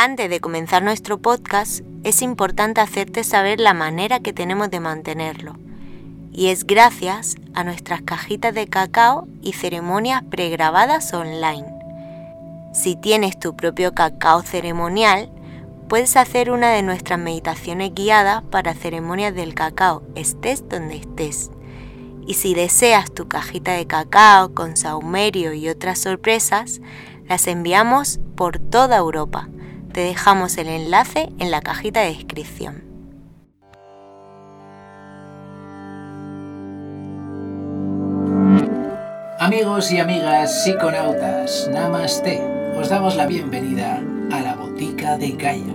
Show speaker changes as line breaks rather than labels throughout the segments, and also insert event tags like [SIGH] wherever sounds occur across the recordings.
Antes de comenzar nuestro podcast, es importante hacerte saber la manera que tenemos de mantenerlo. Y es gracias a nuestras cajitas de cacao y ceremonias pregrabadas online. Si tienes tu propio cacao ceremonial, puedes hacer una de nuestras meditaciones guiadas para ceremonias del cacao, estés donde estés. Y si deseas tu cajita de cacao con saumerio y otras sorpresas, las enviamos por toda Europa te dejamos el enlace en la cajita de descripción.
Amigos y amigas psiconautas, Namaste. Os damos la bienvenida a la Botica de Gaia.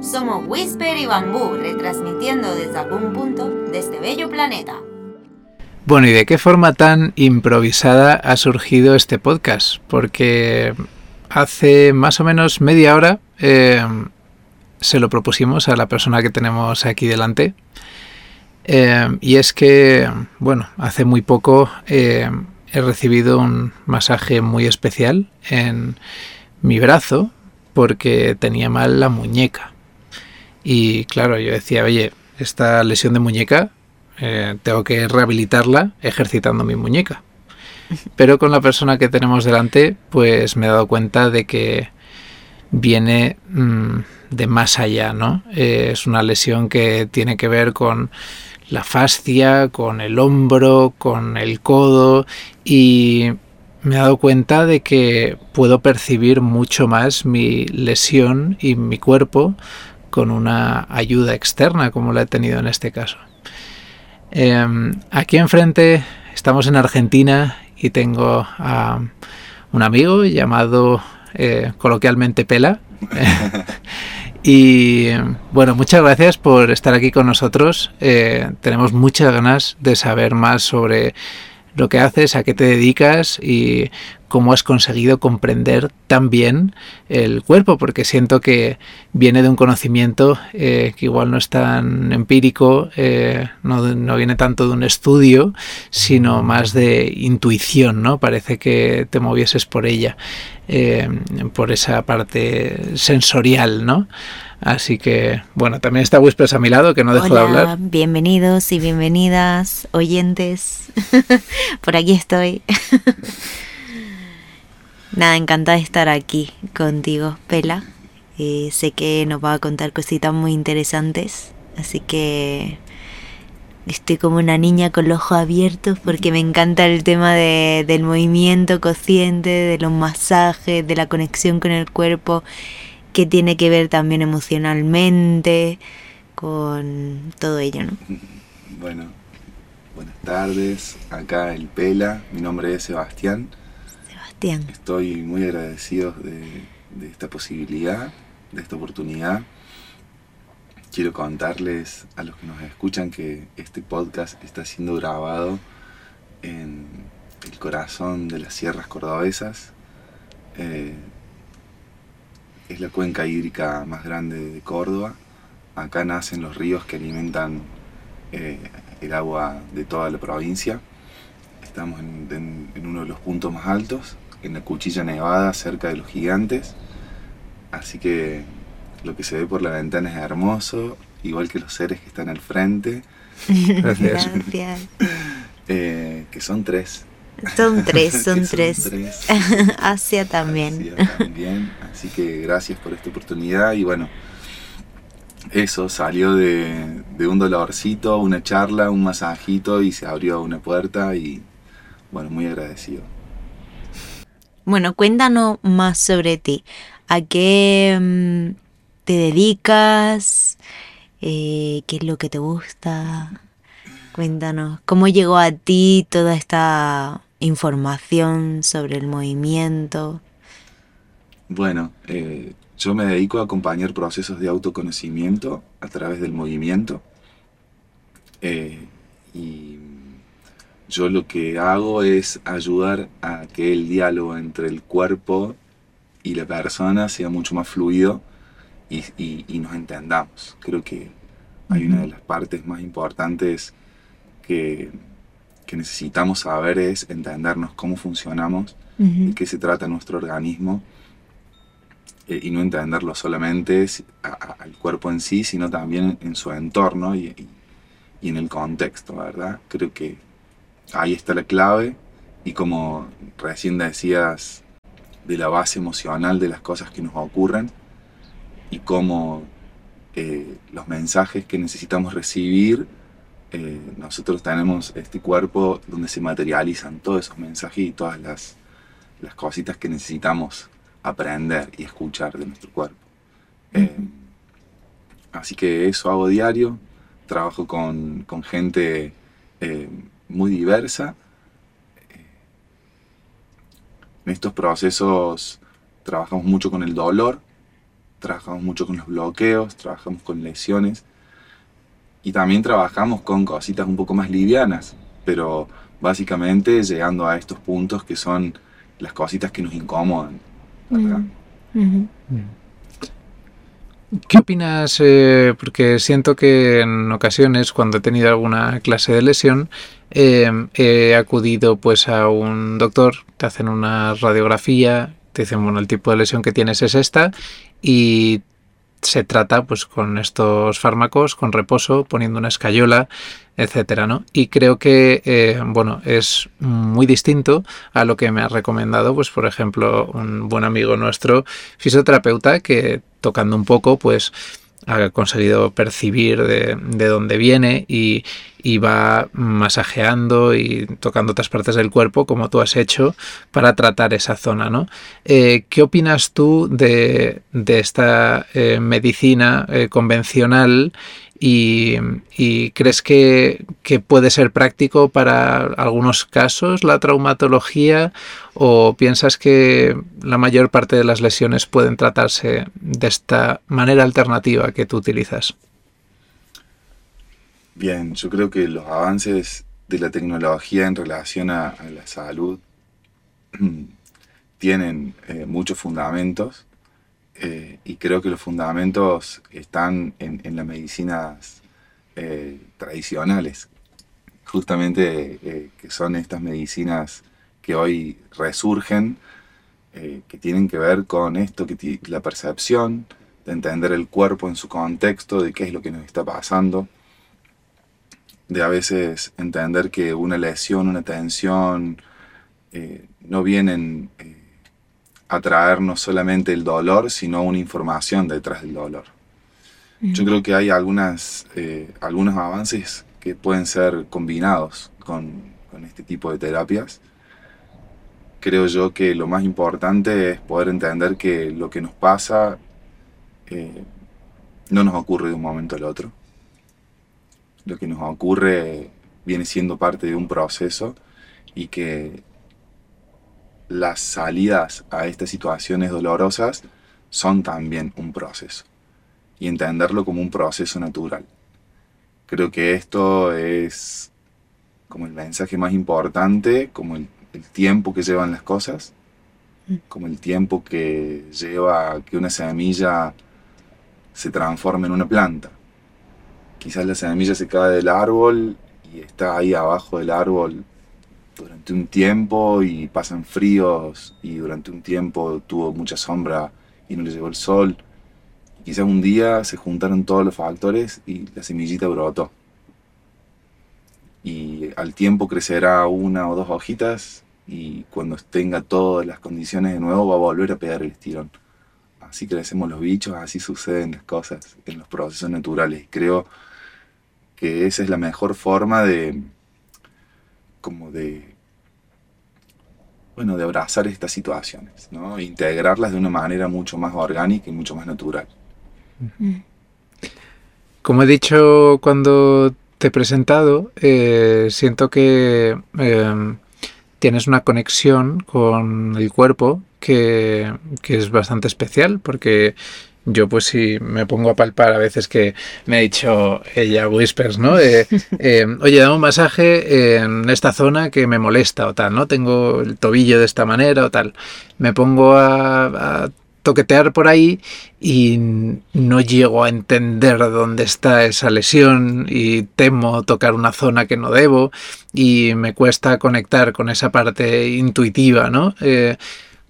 Somos Whisper y Bambú, retransmitiendo desde algún punto de este bello planeta.
Bueno, ¿y de qué forma tan improvisada ha surgido este podcast? Porque hace más o menos media hora eh, se lo propusimos a la persona que tenemos aquí delante. Eh, y es que, bueno, hace muy poco eh, he recibido un masaje muy especial en mi brazo porque tenía mal la muñeca. Y claro, yo decía, oye, esta lesión de muñeca tengo que rehabilitarla ejercitando mi muñeca. Pero con la persona que tenemos delante, pues me he dado cuenta de que viene mm, de más allá, ¿no? Eh, es una lesión que tiene que ver con la fascia, con el hombro, con el codo y me he dado cuenta de que puedo percibir mucho más mi lesión y mi cuerpo con una ayuda externa como la he tenido en este caso. Em, aquí enfrente estamos en Argentina y tengo a un amigo llamado eh, coloquialmente Pela. [LAUGHS] y bueno, muchas gracias por estar aquí con nosotros. Eh, tenemos muchas ganas de saber más sobre lo que haces, a qué te dedicas y cómo has conseguido comprender tan bien el cuerpo, porque siento que viene de un conocimiento eh, que igual no es tan empírico, eh, no, viene tanto de un estudio, sino más de intuición, ¿no? Parece que te movieses por ella, eh, por esa parte sensorial, ¿no? Así que, bueno, también está Whispers a mi lado, que no dejo de hablar.
Bienvenidos y bienvenidas, oyentes. [LAUGHS] por aquí estoy. [LAUGHS] Nada, encantada de estar aquí contigo, Pela. Eh, sé que nos va a contar cositas muy interesantes, así que estoy como una niña con los ojos abiertos porque me encanta el tema de, del movimiento consciente, de los masajes, de la conexión con el cuerpo, que tiene que ver también emocionalmente con todo ello, ¿no? [LAUGHS]
Bueno, buenas tardes, acá el Pela, mi nombre es Sebastián. Estoy muy agradecido de, esta posibilidad, de esta oportunidad. Quiero contarles a los que nos escuchan que este podcast está siendo grabado en el corazón de las sierras cordobesas. Eh, es la cuenca hídrica más grande de Córdoba. Acá nacen los ríos que alimentan eh, el agua de toda la provincia. Estamos en uno de los puntos más altos en la Cuchilla Nevada, cerca de los gigantes. Así que lo que se ve por la ventana es hermoso, igual que los seres que están al frente. [LAUGHS] [LAUGHS]
Gracias.
Eh, que son tres. [LAUGHS]
Son tres, son, tres. [LAUGHS] Asia también.
Asia también. Así que gracias por esta oportunidad y bueno, eso salió de, de un dolorcito, una charla, un masajito y se abrió una puerta y bueno, muy agradecido.
Bueno, cuéntanos más sobre ti. ¿A qué mm, te dedicas? Eh, ¿Qué es lo que te gusta? Cuéntanos, ¿cómo llegó a ti toda esta información sobre el movimiento?
Bueno, eh, yo me dedico a acompañar procesos de autoconocimiento a través del movimiento. Eh, y yo lo que hago es ayudar a que el diálogo entre el cuerpo y la persona sea mucho más fluido y, nos entendamos. Creo que hay una de las partes más importantes que, necesitamos saber es entendernos cómo funcionamos, de qué se trata nuestro organismo eh, y no entenderlo solamente al cuerpo en sí, sino también en su entorno y, y, en el contexto, ¿verdad? Creo que ahí está la clave y como recién decías de la base emocional de las cosas que nos ocurren y cómo eh, los mensajes que necesitamos recibir, eh, nosotros tenemos este cuerpo donde se materializan todos esos mensajes y todas las, las cositas que necesitamos aprender y escuchar de nuestro cuerpo. Eh, así que eso hago diario, trabajo con, gente eh, muy diversa. En estos procesos trabajamos mucho con el dolor, trabajamos mucho con los bloqueos, trabajamos con lesiones y también trabajamos con cositas un poco más livianas, pero básicamente llegando a estos puntos que son las cositas que nos incomodan. Mm.
¿Qué opinas? Eh, porque siento que en ocasiones cuando he tenido alguna clase de lesión eh, he acudido pues a un doctor, te hacen una radiografía, te dicen bueno el tipo de lesión que tienes es esta y se trata pues con estos fármacos, con reposo, poniendo una escayola, etcétera, ¿no? Y creo que eh, bueno, es muy distinto a lo que me ha recomendado, pues por ejemplo, un buen amigo nuestro, fisioterapeuta, que tocando un poco, pues ha conseguido percibir de, dónde viene y, va masajeando y tocando otras partes del cuerpo como tú has hecho para tratar esa zona. ¿no? Eh, ¿Qué opinas tú de, esta eh, medicina eh, convencional y, crees que, puede ser práctico para algunos casos la traumatología o piensas que la mayor parte de las lesiones pueden tratarse de esta manera alternativa que tú utilizas?
Bien, yo creo que los avances de la tecnología en relación a, la salud [CLEARS THROAT] tienen eh, muchos fundamentos eh, y creo que los fundamentos están en, las medicinas eh, tradicionales, justamente eh, que son estas medicinas que hoy resurgen, que tienen que ver con esto, que la percepción, de entender el cuerpo en su contexto, de qué es lo que nos está pasando, de a veces entender que una lesión, una tensión, no vienen atraer no solamente el dolor, sino una información detrás del dolor. Yo creo que hay algunas, eh, algunos avances que pueden ser combinados con, este tipo de terapias. Creo yo que lo más importante es poder entender que lo que nos pasa eh, no nos ocurre de un momento al otro. Lo que nos ocurre viene siendo parte de un proceso y que las salidas a estas situaciones dolorosas son también un proceso y entenderlo como un proceso natural. Creo que esto es como el mensaje más importante, como el, tiempo que llevan las cosas, como el tiempo que lleva que una semilla se transforme en una planta. Quizás la semilla se cae del árbol y está ahí abajo del árbol durante un tiempo y pasan fríos y durante un tiempo tuvo mucha sombra y no le llegó el sol. Quizás un día se juntaron todos los factores y la semillita brotó. Y al tiempo crecerá una o dos hojitas y cuando tenga todas las condiciones de nuevo va a volver a pegar el estirón. Así crecemos los bichos, así suceden las cosas en los procesos naturales. Creo que esa es la mejor forma de, como de, bueno, de abrazar estas situaciones, ¿no? integrarlas de una manera mucho más orgánica y mucho más natural.
Como he dicho cuando te he presentado, eh, siento que em, tienes una conexión con el cuerpo que, que es bastante especial porque yo pues si me pongo a palpar a veces que me ha dicho ella whispers, ¿no? [LAUGHS] Eh, oye, dame un masaje en esta zona que me molesta o tal, ¿no? Tengo el tobillo de esta manera o tal. Me pongo a, toquetear por ahí y no llego a entender dónde está esa lesión y temo tocar una zona que no debo y me cuesta conectar con esa parte intuitiva, ¿no? Eh,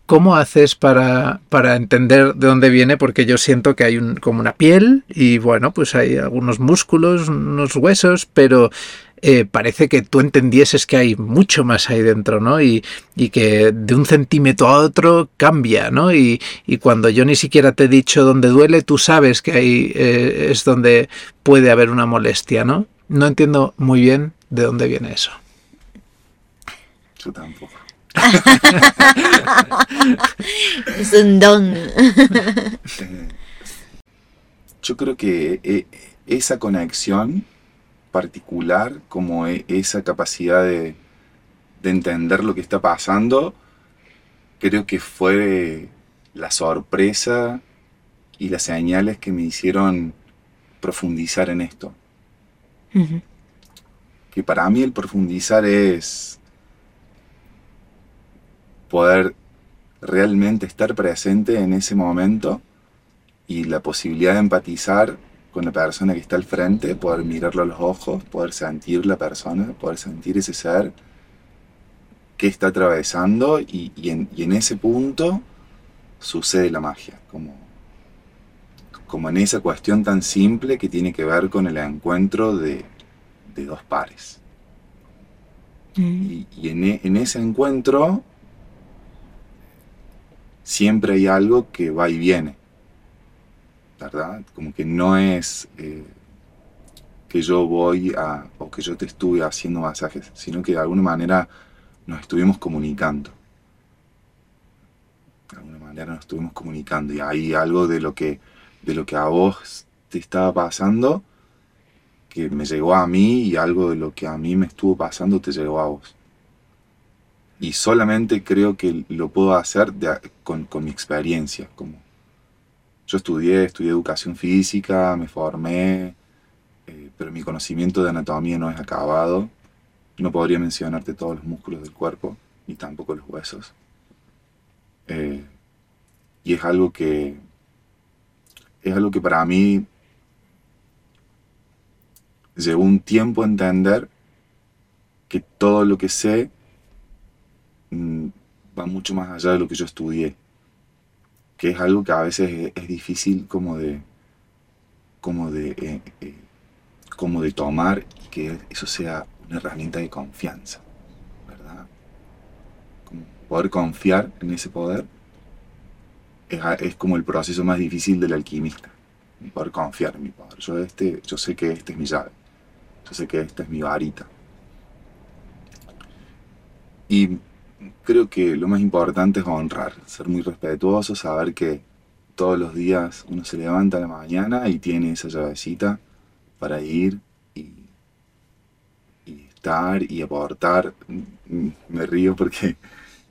¿Cómo haces para, para, entender de dónde viene? Porque yo siento que hay un, como una piel y bueno, pues hay algunos músculos, unos huesos, pero eh, parece que tú entendieses que hay mucho más ahí dentro, ¿no? Y, y que de un centímetro a otro cambia, ¿no? Y, y, cuando yo ni siquiera te he dicho dónde duele, tú sabes que ahí eh, es donde puede haber una molestia, ¿no? No entiendo muy bien de dónde viene eso.
Yo tampoco. [LAUGHS]
es un don.
Yo creo que eh, esa conexión particular, como e, esa capacidad de, entender lo que está pasando, creo que fue la sorpresa y las señales que me hicieron profundizar en esto. Que para mí el profundizar es poder realmente estar presente en ese momento y la posibilidad de empatizar con la persona que está al frente, poder mirarlo a los ojos, poder sentir la persona, poder sentir ese ser que está atravesando y, en, ese punto sucede la magia, como, como en esa cuestión tan simple que tiene que ver con el encuentro de, dos pares. Mm. Y, en, en ese encuentro siempre hay algo que va y viene, ¿verdad? Como que no es eh, que yo voy a, o que yo te estuve haciendo masajes, sino que de alguna manera nos estuvimos comunicando. De alguna manera nos estuvimos comunicando y hay algo de lo que, de lo que a vos te estaba pasando que me llegó a mí y algo de lo que a mí me estuvo pasando te llegó a vos y solamente creo que lo puedo hacer con, mi experiencia. Como yo estudié, estudié educación física, me formé, eh, pero mi conocimiento de anatomía no es acabado. No podría mencionarte todos los músculos del cuerpo, ni tampoco los huesos. Eh, y es algo que es algo que para mí llevó un tiempo entender que todo lo que sé va mucho más allá de lo que yo estudié, que es algo que a veces es, difícil como de, como de, eh, eh, como de tomar y que eso sea una herramienta de confianza, ¿verdad? poder confiar en ese poder es, como el proceso más difícil del alquimista, poder confiar en mi poder. Yo, este, yo sé que este es mi llave, yo sé que esta es mi varita. Y creo que lo más importante es honrar, ser muy respetuoso, saber que todos los días uno se levanta a la mañana y tiene esa llavecita para ir y, estar y aportar. Me río porque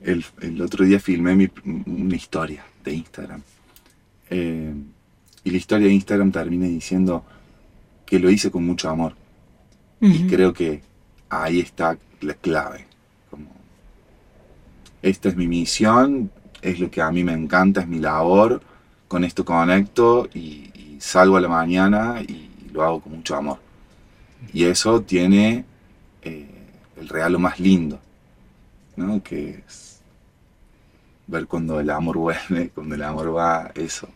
el, otro día filmé una historia de Instagram. Eh, y la historia de Instagram termina diciendo que lo hice con mucho amor. Y creo que ahí está la clave esta es mi misión, es lo que a mí me encanta, es mi labor, con esto conecto y, salgo a la mañana y lo hago con mucho amor. Y eso tiene eh, el regalo más lindo, ¿no? que es ver cuando el amor vuelve, [LAUGHS] cuando el amor va, eso.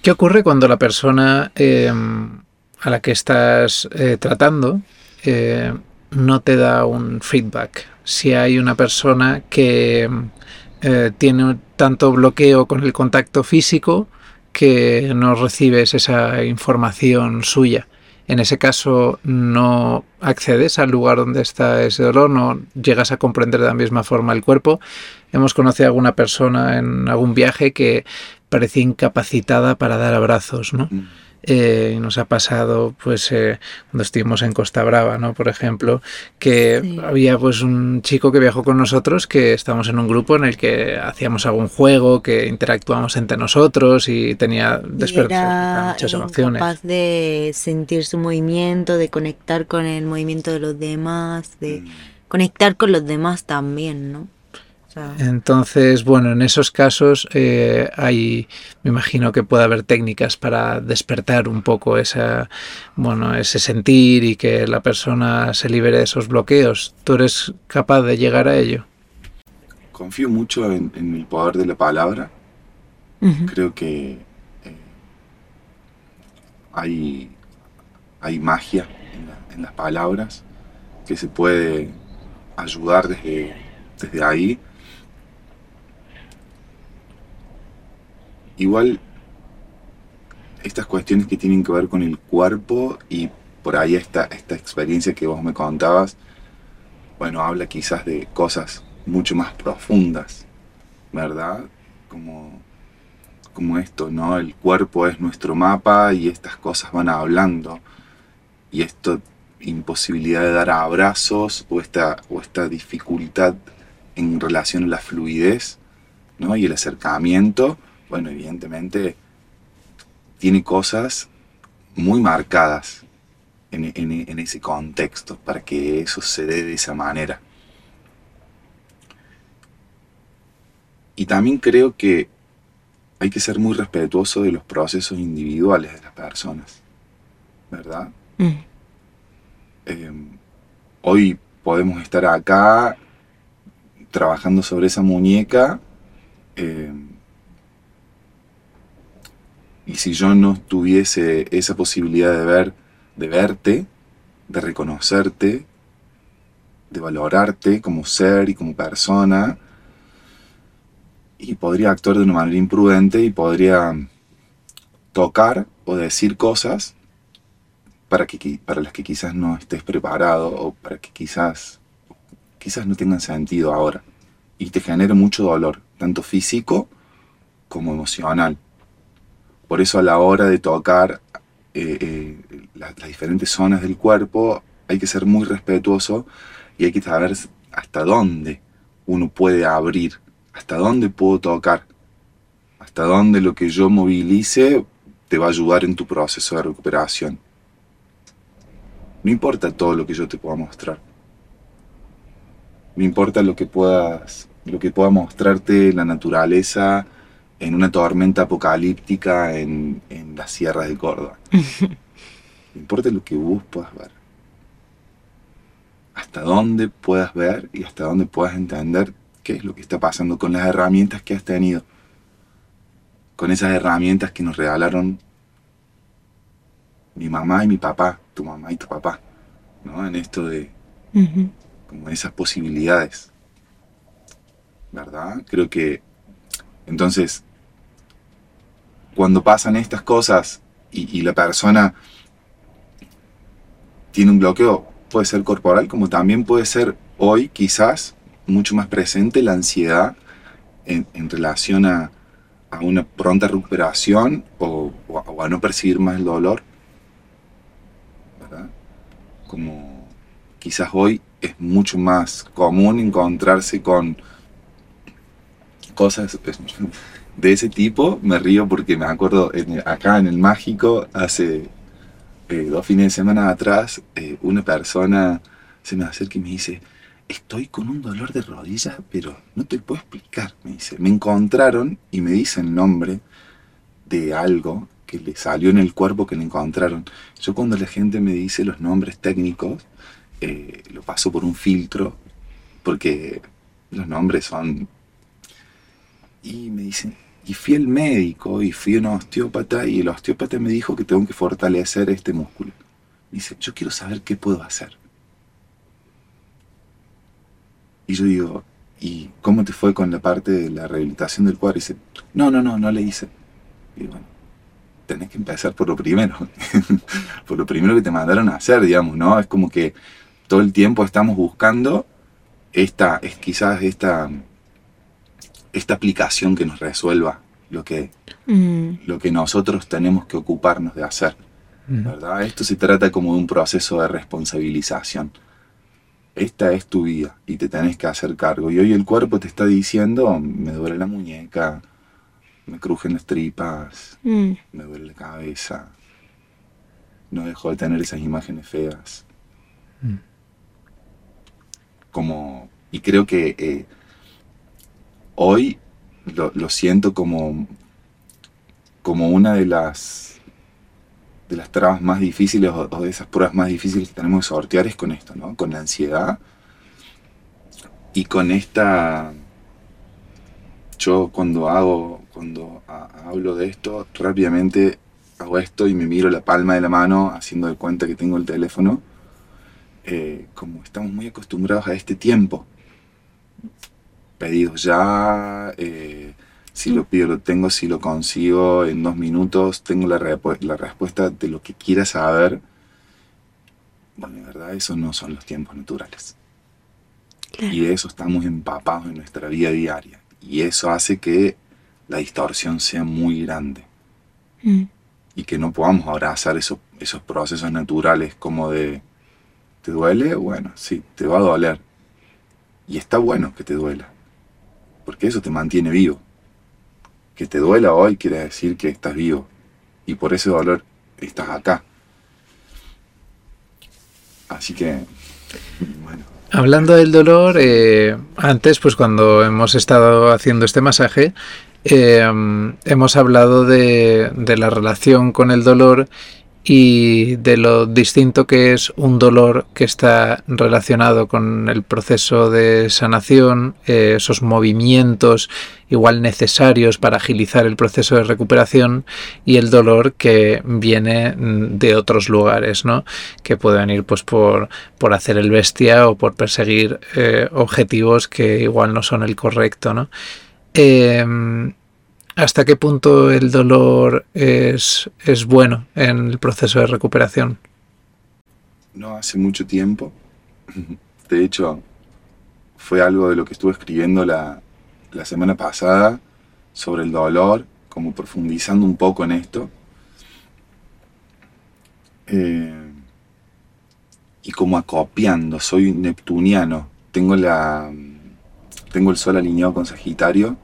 ¿Qué ocurre cuando la persona em, a la que estás eh, tratando eh, no te da un feedback? si hay una persona que eh, tiene tanto bloqueo con el contacto físico que no recibes esa información suya. En ese caso no accedes al lugar donde está ese dolor, no llegas a comprender de la misma forma el cuerpo. Hemos conocido a alguna persona en algún viaje que parecía incapacitada para dar abrazos, ¿no? Mm. Eh, nos ha pasado, pues, eh, cuando estuvimos en Costa Brava, ¿no? Por ejemplo, que había pues un chico que viajó con nosotros, que estábamos en un grupo en el que hacíamos algún juego, que interactuábamos entre nosotros y tenía despertar muchas emociones.
capaz de sentir su movimiento, de conectar con el movimiento de los demás, de mm. conectar con los demás también, ¿no?
Entonces, bueno, en esos casos eh, hay, me imagino que puede haber técnicas para despertar un poco esa, bueno, ese sentir y que la persona se libere de esos bloqueos. ¿Tú eres capaz de llegar a ello?
confío mucho en, el poder de la palabra. Creo que eh, hay, hay magia en, las palabras que se puede ayudar desde, desde ahí. Igual estas cuestiones que tienen que ver con el cuerpo y por ahí esta, esta experiencia que vos me contabas, bueno, habla quizás de cosas mucho más profundas, ¿verdad? Como, como esto, ¿no? El cuerpo es nuestro mapa y estas cosas van hablando. Y esto, imposibilidad de dar abrazos o esta, o esta dificultad en relación a la fluidez, ¿no? Y el acercamiento, bueno, evidentemente tiene cosas muy marcadas en, en, ese contexto para que eso se dé de esa manera. Y también creo que hay que ser muy respetuoso de los procesos individuales de las personas, ¿verdad? Mm. Em, hoy podemos estar acá trabajando sobre esa muñeca em, y si yo no tuviese esa posibilidad de ver, de verte, de reconocerte, de valorarte como ser y como persona, y podría actuar de una manera imprudente y podría tocar o decir cosas para, que, para las que quizás no estés preparado o para que quizás, quizás no tengan sentido ahora y te genere mucho dolor, tanto físico como emocional. Por eso a la hora de tocar eh, eh, las, diferentes zonas del cuerpo hay que ser muy respetuoso y hay que saber hasta dónde uno puede abrir, hasta dónde puedo tocar, hasta dónde lo que yo movilice te va a ayudar en tu proceso de recuperación. No importa todo lo que yo te pueda mostrar. No importa lo que puedas, lo que pueda mostrarte la naturaleza, en una tormenta apocalíptica en, en las sierras de Córdoba. [LAUGHS] no importa lo que vos puedas ver. Hasta dónde puedas ver y hasta dónde puedas entender qué es lo que está pasando con las herramientas que has tenido. Con esas herramientas que nos regalaron mi mamá y mi papá, tu mamá y tu papá, ¿no? En esto de como esas posibilidades. ¿Verdad? Creo que entonces cuando pasan estas cosas y, la persona tiene un bloqueo, puede ser corporal, como también puede ser hoy quizás mucho más presente la ansiedad en, relación a, una pronta recuperación o, a no percibir más el dolor. ¿verdad? Como quizás hoy es mucho más común encontrarse con cosas de ese tipo, me río porque me acuerdo acá en el Mágico, hace eh, dos fines de semana atrás, eh, una persona se me acerca y me dice, estoy con un dolor de rodilla, pero no te puedo explicar, me dice. Me encontraron y me dice el nombre de algo que le salió en el cuerpo que le encontraron. Yo cuando la gente me dice los nombres técnicos, eh, lo paso por un filtro, porque los nombres son... Y me dicen, y fui al médico y fui a un osteópata y el osteópata me dijo que tengo que fortalecer este músculo. dice, yo quiero saber qué puedo hacer. Y yo digo, ¿y cómo te fue con la parte de la rehabilitación del cuadro? Y dice, no, no, no, no le hice. Y bueno, tenés que empezar por lo primero, [LAUGHS] por lo primero que te mandaron a hacer, digamos, ¿no? Es como que todo el tiempo estamos buscando esta, es quizás esta esta aplicación que nos resuelva lo que, mm. lo que nosotros tenemos que ocuparnos de hacer. Mm. ¿verdad? Esto se trata como de un proceso de responsabilización. Esta es tu vida y te tenés que hacer cargo. Y hoy el cuerpo te está diciendo, me duele la muñeca, me crujen las tripas, mm. me duele la cabeza, no dejo de tener esas imágenes feas. Como, y creo que eh, hoy lo, siento como, como una de las, de las trabas más difíciles o, de esas pruebas más difíciles que tenemos que sortear es con esto, ¿no? Con la ansiedad y con esta yo cuando hago, cuando hablo de esto, rápidamente hago esto y me miro la palma de la mano haciendo de cuenta que tengo el teléfono. Eh, como estamos muy acostumbrados a este tiempo. Pedidos ya, eh, si lo pido lo tengo, si lo consigo en dos minutos, tengo la, la respuesta de lo que quiera saber. Bueno, en verdad, esos no son los tiempos naturales. Y de eso estamos empapados en nuestra vida diaria. Y eso hace que la distorsión sea muy grande. Mm. Y que no podamos abrazar esos, esos procesos naturales como de, ¿te duele? Bueno, sí, te va a doler. Y está bueno que te duela. Porque eso te mantiene vivo. Que te duela hoy quiere decir que estás vivo. Y por ese dolor estás acá. Así que, bueno.
Hablando del dolor, eh, antes, pues cuando hemos estado haciendo este masaje, eh, hemos hablado de, de, la relación con el dolor y de lo distinto que es un dolor que está relacionado con el proceso de sanación, eh, esos movimientos igual necesarios para agilizar el proceso de recuperación y el dolor que viene de otros lugares, ¿no? Que puede venir pues por, por hacer el bestia o por perseguir eh, objetivos que igual no son el correcto, ¿no? Em, ¿Hasta qué punto el dolor es, es bueno en el proceso de recuperación?
No hace mucho tiempo. [LAUGHS] De hecho, fue algo de lo que estuve escribiendo la, la semana pasada sobre el dolor, como profundizando un poco en esto. Eh, y como acopiando, soy neptuniano, tengo, la, tengo el sol alineado con Sagitario,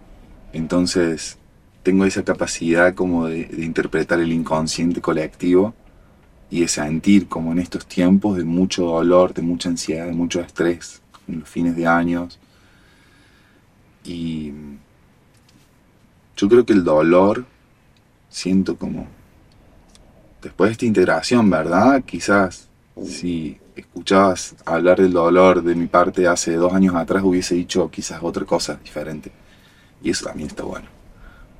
entonces tengo esa capacidad como de, interpretar el inconsciente colectivo y de sentir como en estos tiempos de mucho dolor, de mucha ansiedad, de mucho estrés, en los fines de años. Y yo creo que el dolor, siento como, después de esta integración, ¿verdad? Quizás si escuchabas hablar del dolor de mi parte hace dos años atrás, hubiese dicho quizás otra cosa diferente. Y eso también está bueno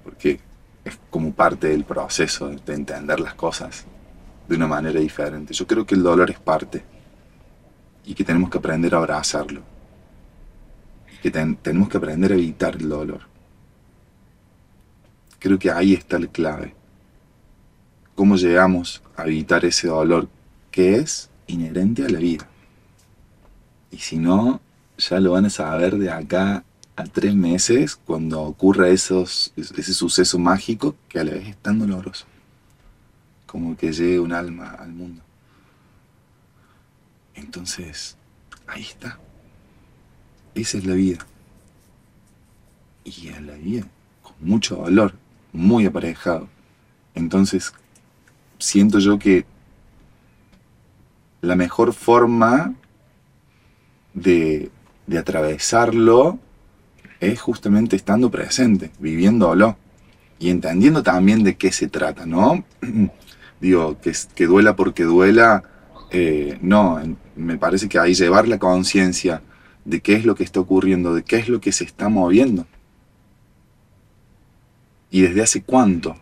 porque es como parte del proceso de entender las cosas de una manera diferente. Yo creo que el dolor es parte y que tenemos que aprender a abrazarlo, que tenemos que aprender a evitar el dolor. Creo que ahí está la clave. ¿Cómo llegamos a evitar ese dolor que es inherente a la vida? Y si no, ya lo van a saber de acá a tres meses cuando ocurra esos, ese suceso mágico que a la vez es tan doloroso como que llegue un alma al mundo. Entonces, ahí está. Esa es la vida. Y es la vida, con mucho dolor, muy aparejado. Entonces, siento yo que la mejor forma de, de atravesarlo es justamente estando presente, viviéndolo y entendiendo también de qué se trata, ¿no? [CLEARS THROAT] Digo, que, duela porque duela, eh, no, me parece que ahí llevar la conciencia de qué es lo que está ocurriendo, de qué es lo que se está moviendo. Y desde hace cuánto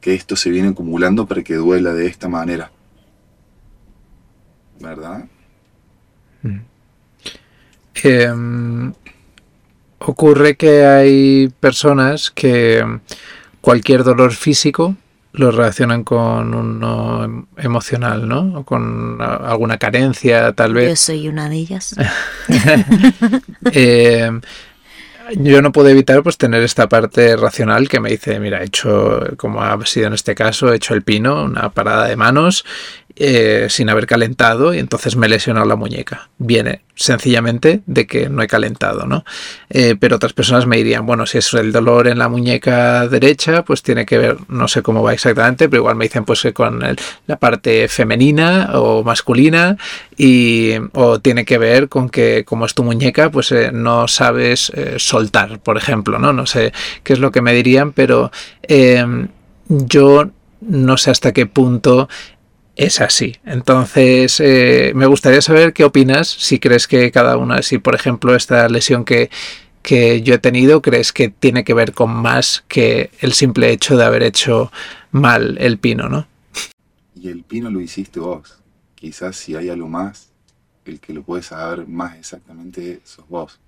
que esto se viene acumulando para que duela de esta manera. ¿Verdad?
Em, ocurre que hay personas que cualquier dolor físico lo relacionan con uno emocional, ¿no? O con alguna carencia, tal vez.
Yo soy una de ellas. [LAUGHS] [LAUGHS]
Eh, yo no puedo evitar pues tener esta parte racional que me dice, mira, he hecho, como ha sido en este caso, he hecho el pino, una parada de manos eh, sin haber calentado y entonces me he lesionado la muñeca. Viene sencillamente de que no he calentado, ¿no? Eh, pero otras personas me dirían, bueno, si es el dolor en la muñeca derecha, pues tiene que ver, no sé cómo va exactamente, pero igual me dicen pues con la parte femenina o masculina y o tiene que ver con que como es tu muñeca, pues eh, no sabes soltar, por ejemplo, ¿no? No sé qué es lo que me dirían, pero yo no sé hasta qué punto es así. Entonces, eh, me gustaría saber qué opinas, si crees que cada una, si por ejemplo esta lesión que, que yo he tenido crees que tiene que ver con más que el simple hecho de haber hecho mal el pino, ¿no?
Y el pino lo hiciste vos. Quizás si hay algo más, el que lo puede saber más exactamente sos vos.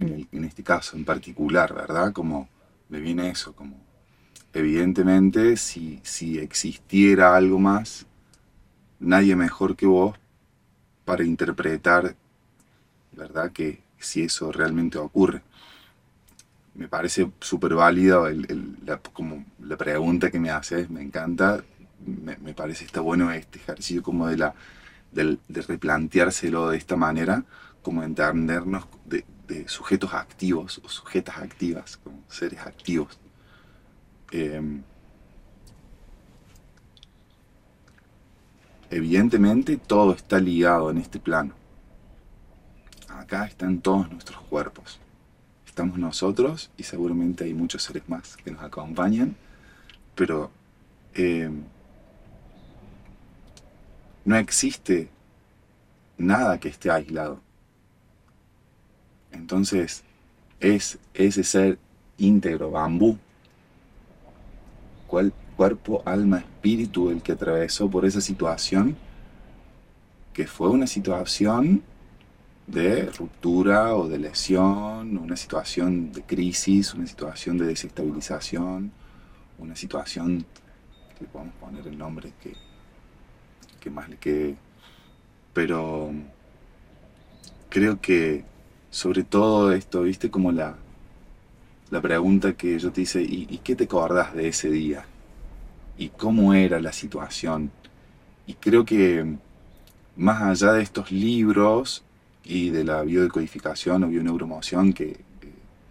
En, en este caso en particular, ¿verdad? Como me viene eso, como evidentemente si, si existiera algo más, nadie mejor que vos para interpretar, ¿verdad? Que si eso realmente ocurre. Me parece súper válida la, la pregunta que me haces, me encanta, me, parece está bueno este ejercicio como de, la, de, replanteárselo de esta manera, como entendernos de, sujetos activos o sujetas activas, como seres activos. Em, evidentemente todo está ligado en este plano. Acá están todos nuestros cuerpos. Estamos nosotros y seguramente hay muchos seres más que nos acompañan, pero em, no existe nada que esté aislado. Entonces, es ese ser íntegro, bambú, cual cuerpo, alma, espíritu el que atravesó por esa situación, que fue una situación de ruptura o de lesión, una situación de crisis, una situación de desestabilización, una situación que le podemos poner el nombre que, que más le quede. Pero creo que sobre todo esto, viste como la, la pregunta que yo te hice, ¿y, qué te acordás de ese día? ¿Y cómo era la situación? Y creo que más allá de estos libros y de la biodecodificación o bioneuromoción que, eh,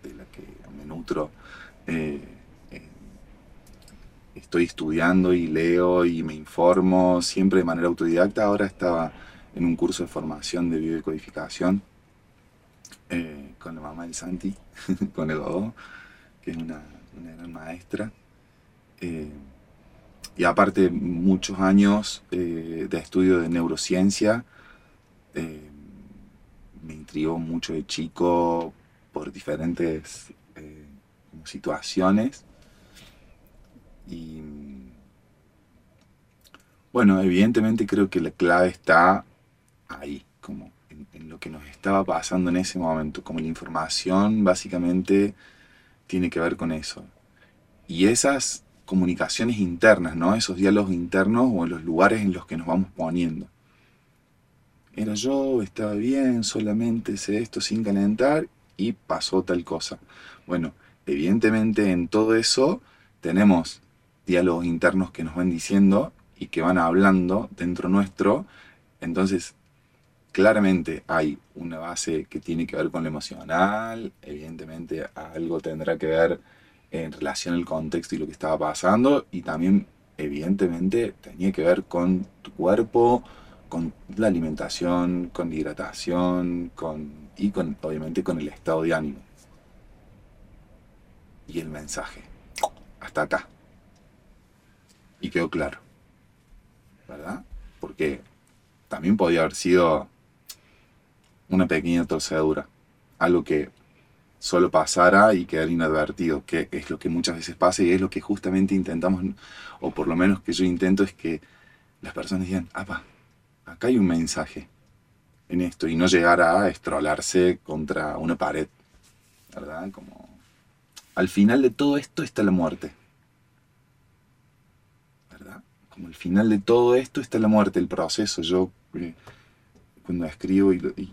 de la que me nutro, eh, eh, estoy estudiando y leo y me informo siempre de manera autodidacta. Ahora estaba en un curso de formación de biodecodificación eh, con la mamá del Santi, [LAUGHS] con el que es una, gran maestra. Eh, y aparte muchos años eh, de estudio de neurociencia, me intrigó mucho de chico por diferentes situaciones. Y bueno, evidentemente creo que la clave está ahí, como lo que nos estaba pasando en ese momento, como la información básicamente tiene que ver con eso. Y esas comunicaciones internas, ¿no? Esos diálogos internos o los lugares en los que nos vamos poniendo. Era yo, estaba bien, solamente sé esto sin calentar y pasó tal cosa. Bueno, evidentemente en todo eso tenemos diálogos internos que nos van diciendo y que van hablando dentro nuestro. Entonces, claramente hay una base que tiene que ver con lo emocional, evidentemente algo tendrá que ver en relación al contexto y lo que estaba pasando, y también evidentemente tenía que ver con tu cuerpo, con la alimentación, con la hidratación, con, y con, obviamente con el estado de ánimo. Y el mensaje. Hasta acá. Y quedó claro. ¿Verdad? Porque también podía haber sido una pequeña torcedura, algo que solo pasara y quedar inadvertido, que es lo que muchas veces pasa y es lo que justamente intentamos, o por lo menos que yo intento, es que las personas digan, apa, acá hay un mensaje en esto y no llegar a estrolarse contra una pared, ¿verdad? Como al final de todo esto está la muerte, ¿verdad? Como al final de todo esto está la muerte, el proceso. Yo eh, cuando escribo y,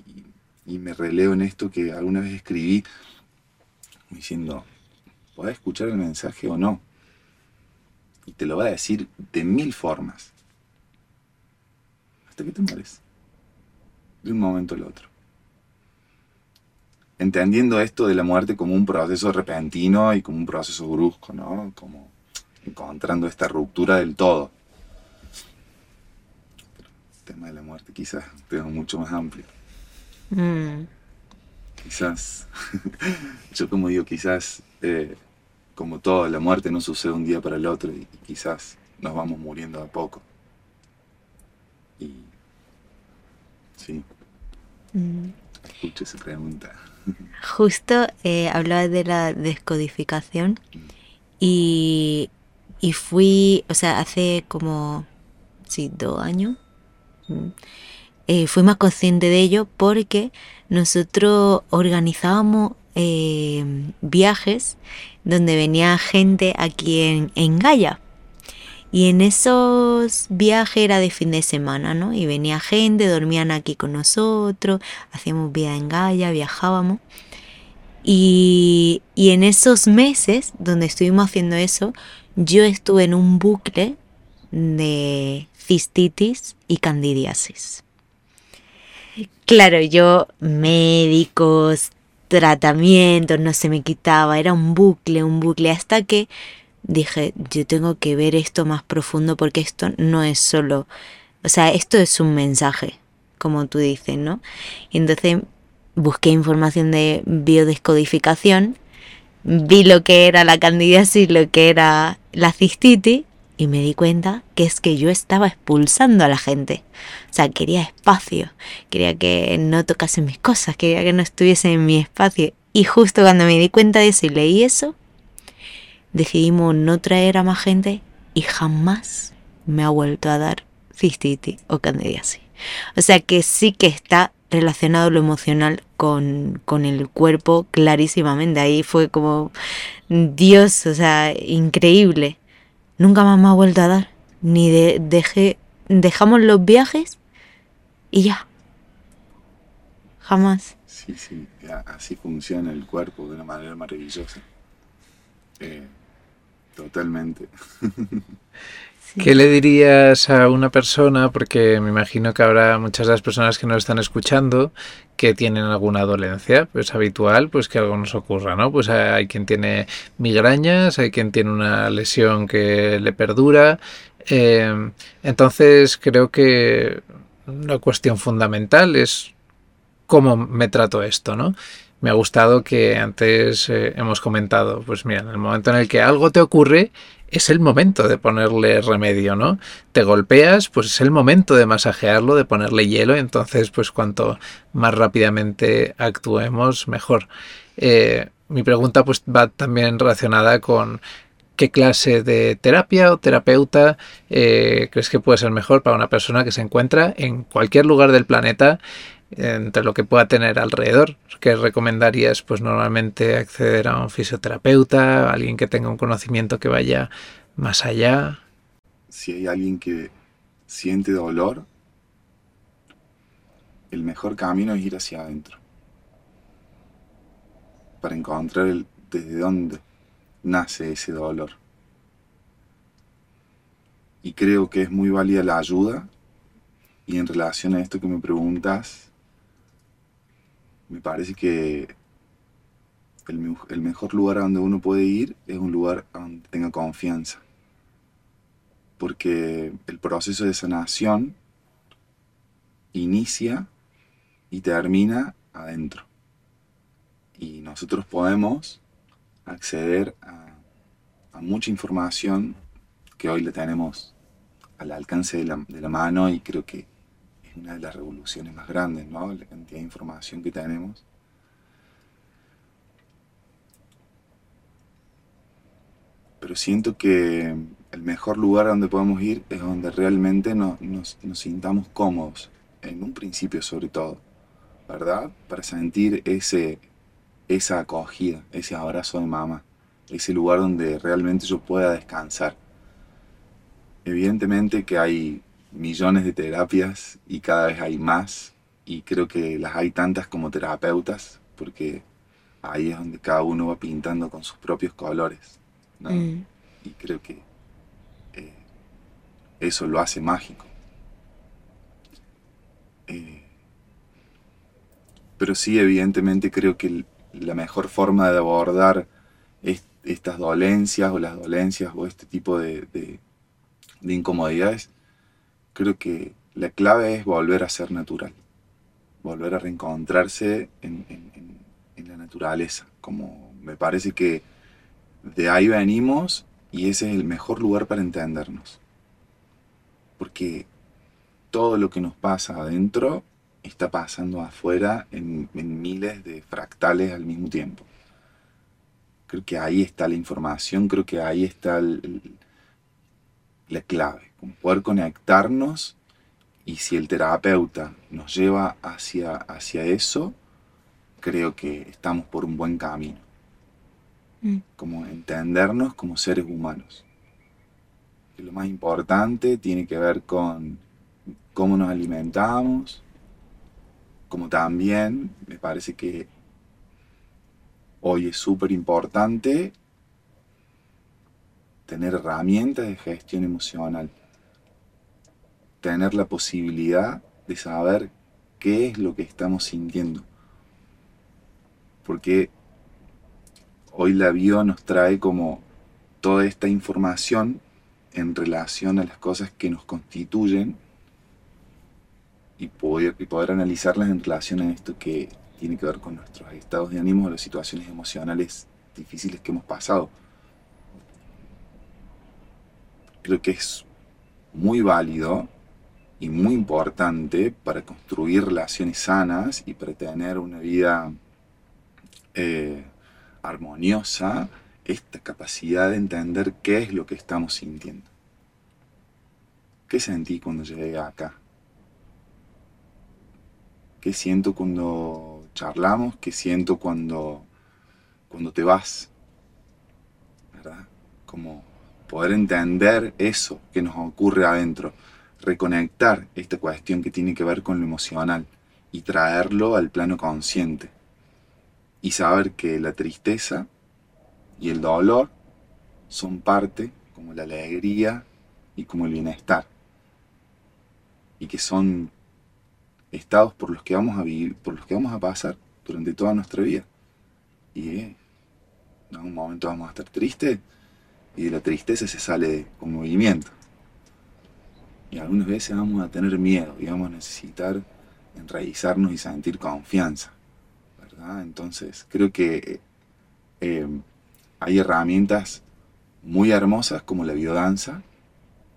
y me releo en esto que alguna vez escribí diciendo, ¿podés escuchar el mensaje o no? Y te lo va a decir de mil formas. Hasta que te mueres. De un momento al otro. Entendiendo esto de la muerte como un proceso repentino y como un proceso brusco, ¿no? Como encontrando esta ruptura del todo. Tema de la muerte quizás tengo mucho más amplio. Mm. Quizás, [LAUGHS] yo como digo, quizás, eh, como todo, la muerte no sucede un día para el otro y, quizás nos vamos muriendo a poco. Y sí. Mm. Escucho esa pregunta. [LAUGHS]
Justo eh, hablaba de la descodificación y, y fui, o sea, hace como, sí, dos años, mm, eh, fui más consciente de ello porque nosotros organizábamos eh, viajes donde venía gente aquí en, en Gaia. Y en esos viajes era de fin de semana, ¿no? Y venía gente, dormían aquí con nosotros, hacíamos vida en Gaia, viajábamos. Y, y en esos meses donde estuvimos haciendo eso, yo estuve en un bucle de cistitis y candidiasis. Claro, yo médicos, tratamientos, no se me quitaba, era un bucle, un bucle, hasta que dije, yo tengo que ver esto más profundo porque esto no es solo, o sea, esto es un mensaje, como tú dices, ¿no? Y entonces busqué información de biodescodificación, vi lo que era la candidiasis, lo que era la cistitis y me di cuenta que es que yo estaba expulsando a la gente. O sea, quería espacio, quería que no tocasen mis cosas, quería que no estuviesen en mi espacio. Y justo cuando me di cuenta de eso y leí eso, decidimos no traer a más gente y jamás me ha vuelto a dar cistitis o candidiasis. O sea que sí que está relacionado lo emocional con, con, el cuerpo clarísimamente. Ahí fue como Dios, o sea, increíble. Nunca más me ha vuelto a dar. Ni de, dejé, dejamos los viajes y ya. Jamás.
Sí, sí, así funciona el cuerpo de una manera maravillosa. Eh, Totalmente. [LAUGHS]
¿Qué le dirías a una persona? Porque me imagino que habrá muchas de las personas que nos están escuchando que tienen alguna dolencia, pues habitual, pues que algo nos ocurra, ¿no? Pues hay quien tiene migrañas, hay quien tiene una lesión que le perdura. Eh, entonces creo que una cuestión fundamental es cómo me trato esto, ¿no? me ha gustado que antes eh, hemos comentado, pues mira, en el momento en el que algo te ocurre, es el momento de ponerle remedio, ¿no? Te golpeas, pues es el momento de masajearlo, de ponerle hielo, entonces pues cuanto más rápidamente actuemos, mejor. Eh, mi pregunta pues va también relacionada con qué clase de terapia o terapeuta eh, crees que puede ser mejor para una persona que se encuentra en cualquier lugar del planeta entre lo que pueda tener alrededor. ¿Qué recomendarías? Pues normalmente acceder a un fisioterapeuta, alguien que tenga un conocimiento que vaya más allá.
Si hay alguien que siente dolor, el mejor camino es ir hacia adentro. Para encontrar el, desde dónde nace ese dolor. Y creo que es muy válida la ayuda. Y en relación a esto que me preguntas, me parece que el, mejor lugar a donde uno puede ir es un lugar donde tenga confianza. Porque el proceso de sanación inicia y termina adentro. Y nosotros podemos acceder a, mucha información que hoy le tenemos al alcance de la, mano y creo que una de las revoluciones más grandes, ¿no? La cantidad de información que tenemos. Pero siento que el mejor lugar a donde podemos ir es donde realmente nos, nos, sintamos cómodos, en un principio sobre todo, ¿verdad? Para sentir ese, esa acogida, ese abrazo de mamá, ese lugar donde realmente yo pueda descansar. Evidentemente que hay millones de terapias y cada vez hay más y creo que las hay tantas como terapeutas porque ahí es donde cada uno va pintando con sus propios colores mm. y creo que eh, eso lo hace mágico eh, pero sí evidentemente creo que la mejor forma de abordar estas dolencias o las dolencias o este tipo de, de incomodidades creo que la clave es volver a ser natural, volver a reencontrarse en, la naturaleza, como me parece que de ahí venimos y ese es el mejor lugar para entendernos. Porque todo lo que nos pasa adentro está pasando afuera en, miles de fractales al mismo tiempo. Creo que ahí está la información, creo que ahí está la clave, poder conectarnos y si el terapeuta nos lleva hacia, hacia eso, creo que estamos por un buen camino. Mm. Como entendernos como seres humanos. lo más importante tiene que ver con cómo nos alimentamos, como también me parece que hoy es súper importante tener herramientas de gestión emocional, tener la posibilidad de saber qué es lo que estamos sintiendo. Porque hoy la vida nos trae como toda esta información en relación a las cosas que nos constituyen y poder, y poder analizarlas en relación a esto que tiene que ver con nuestros estados de ánimo o las situaciones emocionales difíciles que hemos pasado. Creo que es muy válido y muy importante para construir relaciones sanas y para tener una vida eh, armoniosa esta capacidad de entender qué es lo que estamos sintiendo. ¿Qué sentí cuando llegué acá? ¿Qué siento cuando charlamos? ¿Qué siento cuando, cuando te vas? ¿Verdad? Como poder entender eso que nos ocurre adentro, reconectar esta cuestión que tiene que ver con lo emocional y traerlo al plano consciente. Y saber que la tristeza y el dolor son parte como la alegría y como el bienestar. Y que son estados por los que vamos a vivir, por los que vamos a pasar durante toda nuestra vida. Y en algún momento vamos a estar tristes y de la tristeza se sale con movimiento. Y algunas veces vamos a tener miedo y vamos a necesitar enraizarnos y sentir confianza. ¿verdad? Entonces creo que eh, hay herramientas muy hermosas como la biodanza,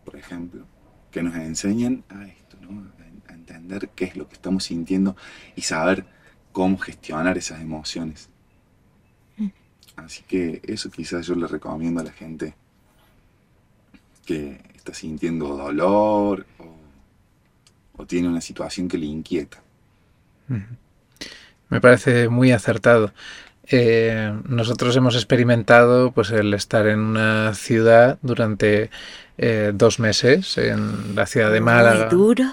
por ejemplo, que nos enseñan a esto, ¿no? entender qué es lo que estamos sintiendo y saber cómo gestionar esas emociones. Mm. Así que eso quizás yo le recomiendo a la gente que está sintiendo dolor o, tiene una situación que le inquieta.
Me parece muy acertado. Eh, nosotros hemos experimentado pues el estar en una ciudad durante eh, dos meses en la ciudad de Málaga.
Muy duro.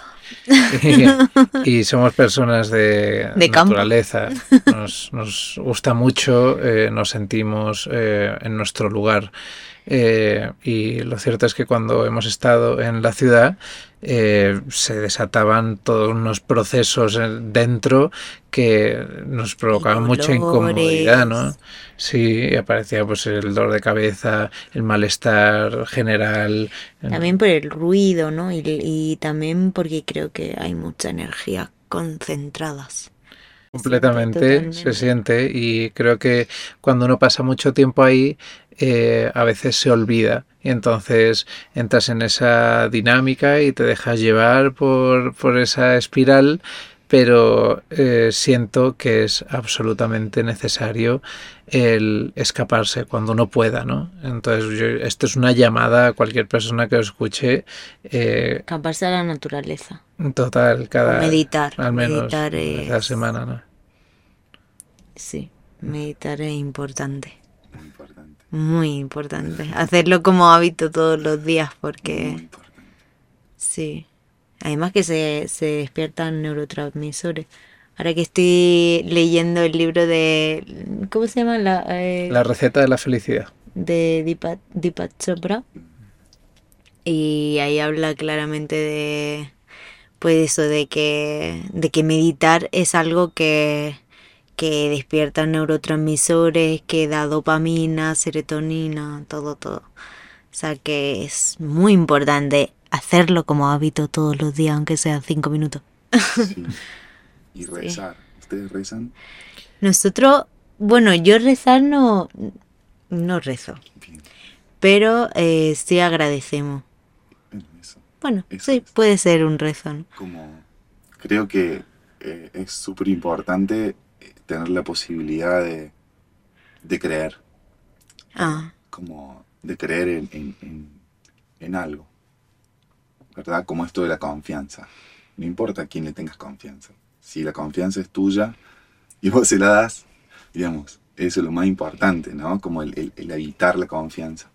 [LAUGHS]
y, somos personas de, naturaleza. Nos, nos, gusta mucho, eh, nos sentimos eh, en nuestro lugar. Eh, y lo cierto es que cuando hemos estado en la ciudad se desataban todos unos procesos dentro que nos provocaban mucha incomodidad, ¿no? Sí, aparecía pues el dolor de cabeza, el malestar general.
También por el ruido, ¿no? Y, también porque creo que hay mucha energía concentradas.
Completamente se siente y creo que cuando uno pasa mucho tiempo ahí eh, a veces se olvida y entonces entras en esa dinámica y te dejas llevar por, por esa espiral pero eh, siento que es absolutamente necesario el escaparse cuando uno pueda, ¿no? Entonces, esto es una llamada a cualquier persona que lo escuche.
Eh, escaparse a la naturaleza.
Total, cada...
meditar.
Al menos cada semana, ¿no?
Sí, meditar es importante. Muy importante. Hacerlo como hábito todos los días porque... Sí. Además que se, se despiertan neurotransmisores. Ahora que estoy leyendo el libro de... ¿Cómo se llama? La,
eh, la receta de la felicidad.
De Deepak, Deepak Chopra. Y ahí habla claramente de... Pues eso, de que, de que meditar es algo que, que despierta neurotransmisores, que da dopamina, serotonina, todo, todo. O sea que es muy importante hacerlo como hábito todos los días, aunque sea cinco minutos.
Y [LAUGHS] rezar. ¿Ustedes rezan?
Nosotros, bueno, yo rezar no, no rezo. Pero eh, sí agradecemos. Bueno, sí, puede ser un rezo.
Como creo que eh, es súper importante tener la posibilidad de, de creer. Ah. Como de creer en, en, algo. ¿Verdad? Como esto de la confianza. No importa a quién le tengas confianza. Si la confianza es tuya y vos se la das, digamos, eso es lo más importante, ¿no? Como el, el, evitar la confianza.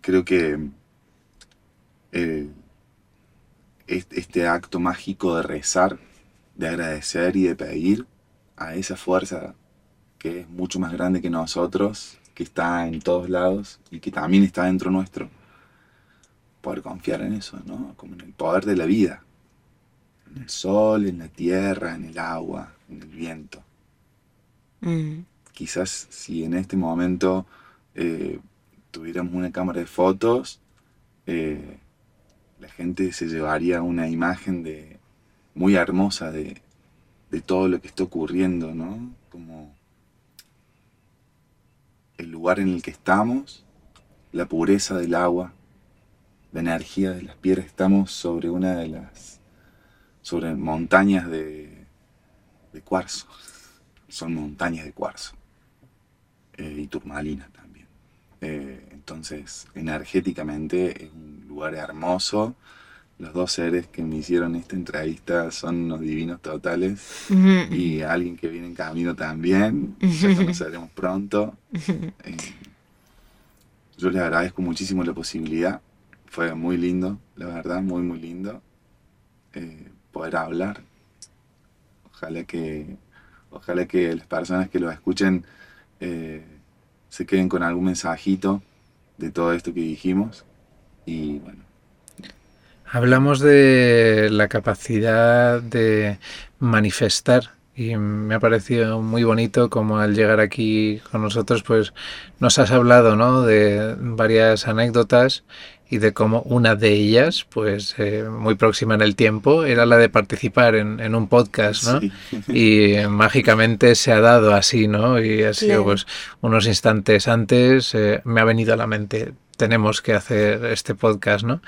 Creo que eh, este acto mágico de rezar, de agradecer y de pedir a esa fuerza que es mucho más grande que nosotros, que está en todos lados y que también está dentro nuestro, poder confiar en eso, ¿no? Como en el poder de la vida, en el sol, en la tierra, en el agua, en el viento. Mm. Quizás si en este momento eh, tuviéramos una cámara de fotos, eh, la gente se llevaría una imagen de, muy hermosa de, de todo lo que está ocurriendo, ¿no? Como el lugar en el que estamos, la pureza del agua, la energía de las piedras. Estamos sobre una de las, sobre montañas de, de cuarzo. Son montañas de cuarzo. Eh, y turmalina también. Eh, entonces, energéticamente es un lugar hermoso. Los dos seres que me hicieron esta entrevista son unos divinos totales. Y alguien que viene en camino también. Ya conoceremos pronto. Eh, yo les agradezco muchísimo la posibilidad. Fue muy lindo, la verdad, muy, muy lindo. Eh, poder hablar. Ojalá que, ojalá que las personas que lo escuchen eh, se queden con algún mensajito de todo esto que dijimos. Y bueno.
Hablamos de la capacidad de manifestar y me ha parecido muy bonito como al llegar aquí con nosotros pues nos has hablado ¿no? de varias anécdotas y de cómo una de ellas, pues eh, muy próxima en el tiempo, era la de participar en, un podcast, ¿no? [LAUGHS] Y mágicamente se ha dado así, ¿no? Y ha sido pues unos instantes antes, eh, me ha venido a la mente, tenemos que hacer este podcast, ¿no?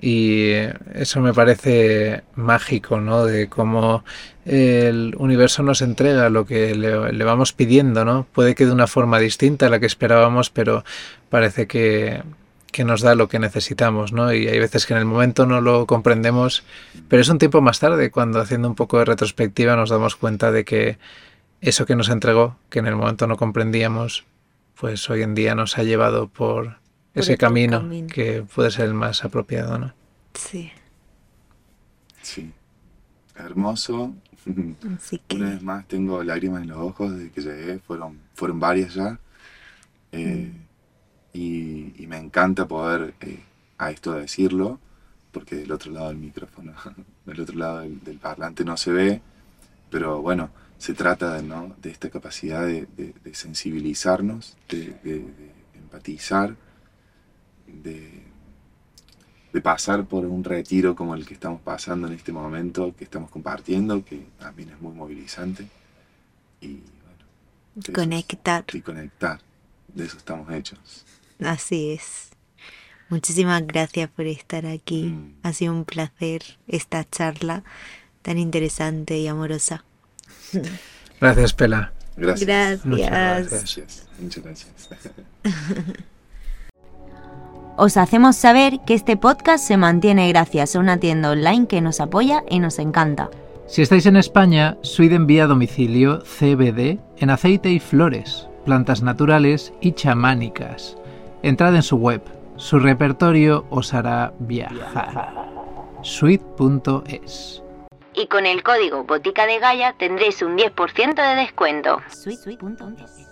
Y eso me parece mágico, ¿no? De cómo el universo nos entrega lo que le, vamos pidiendo, ¿no? Puede que de una forma distinta a la que esperábamos, pero parece que, que nos da lo que necesitamos, ¿no? Y hay veces que en el momento no lo comprendemos, pero es un tiempo más tarde cuando haciendo un poco de retrospectiva nos damos cuenta de que eso que nos entregó, que en el momento no comprendíamos, pues hoy en día nos ha llevado por, ese camino, que puede ser el más apropiado, ¿no?
Sí.
Sí. Hermoso. Una vez más tengo lágrimas en los ojos desde que llegué, fueron, fueron varias ya. Eh, mm y, me encanta poder eh, a esto decirlo, porque del otro lado del micrófono, [LAUGHS] del otro lado del, parlante no se ve, pero bueno, se trata de, ¿no? de esta capacidad de, sensibilizarnos, de, empatizar, de, pasar por un retiro como el que estamos pasando en este momento, que estamos compartiendo, que también es muy movilizante. Y bueno,
conectar.
y conectar. De eso estamos hechos.
Así es. Muchísimas gracias por estar aquí. Mm. Ha sido un placer esta charla tan interesante y amorosa.
Gracias, Pela.
Gracias.
Gracias.
Muchas gracias. [LAUGHS]
Os hacemos saber que este podcast se mantiene gracias a una tienda online que nos apoya y nos encanta.
Si estáis en España, Suid envía a domicilio CBD en aceite y flores, plantas naturales y chamánicas Entrad en su web, su repertorio os hará viajar. Suite.es
Y con el código Botica de Gaia tendréis un 10% de descuento. Suite.es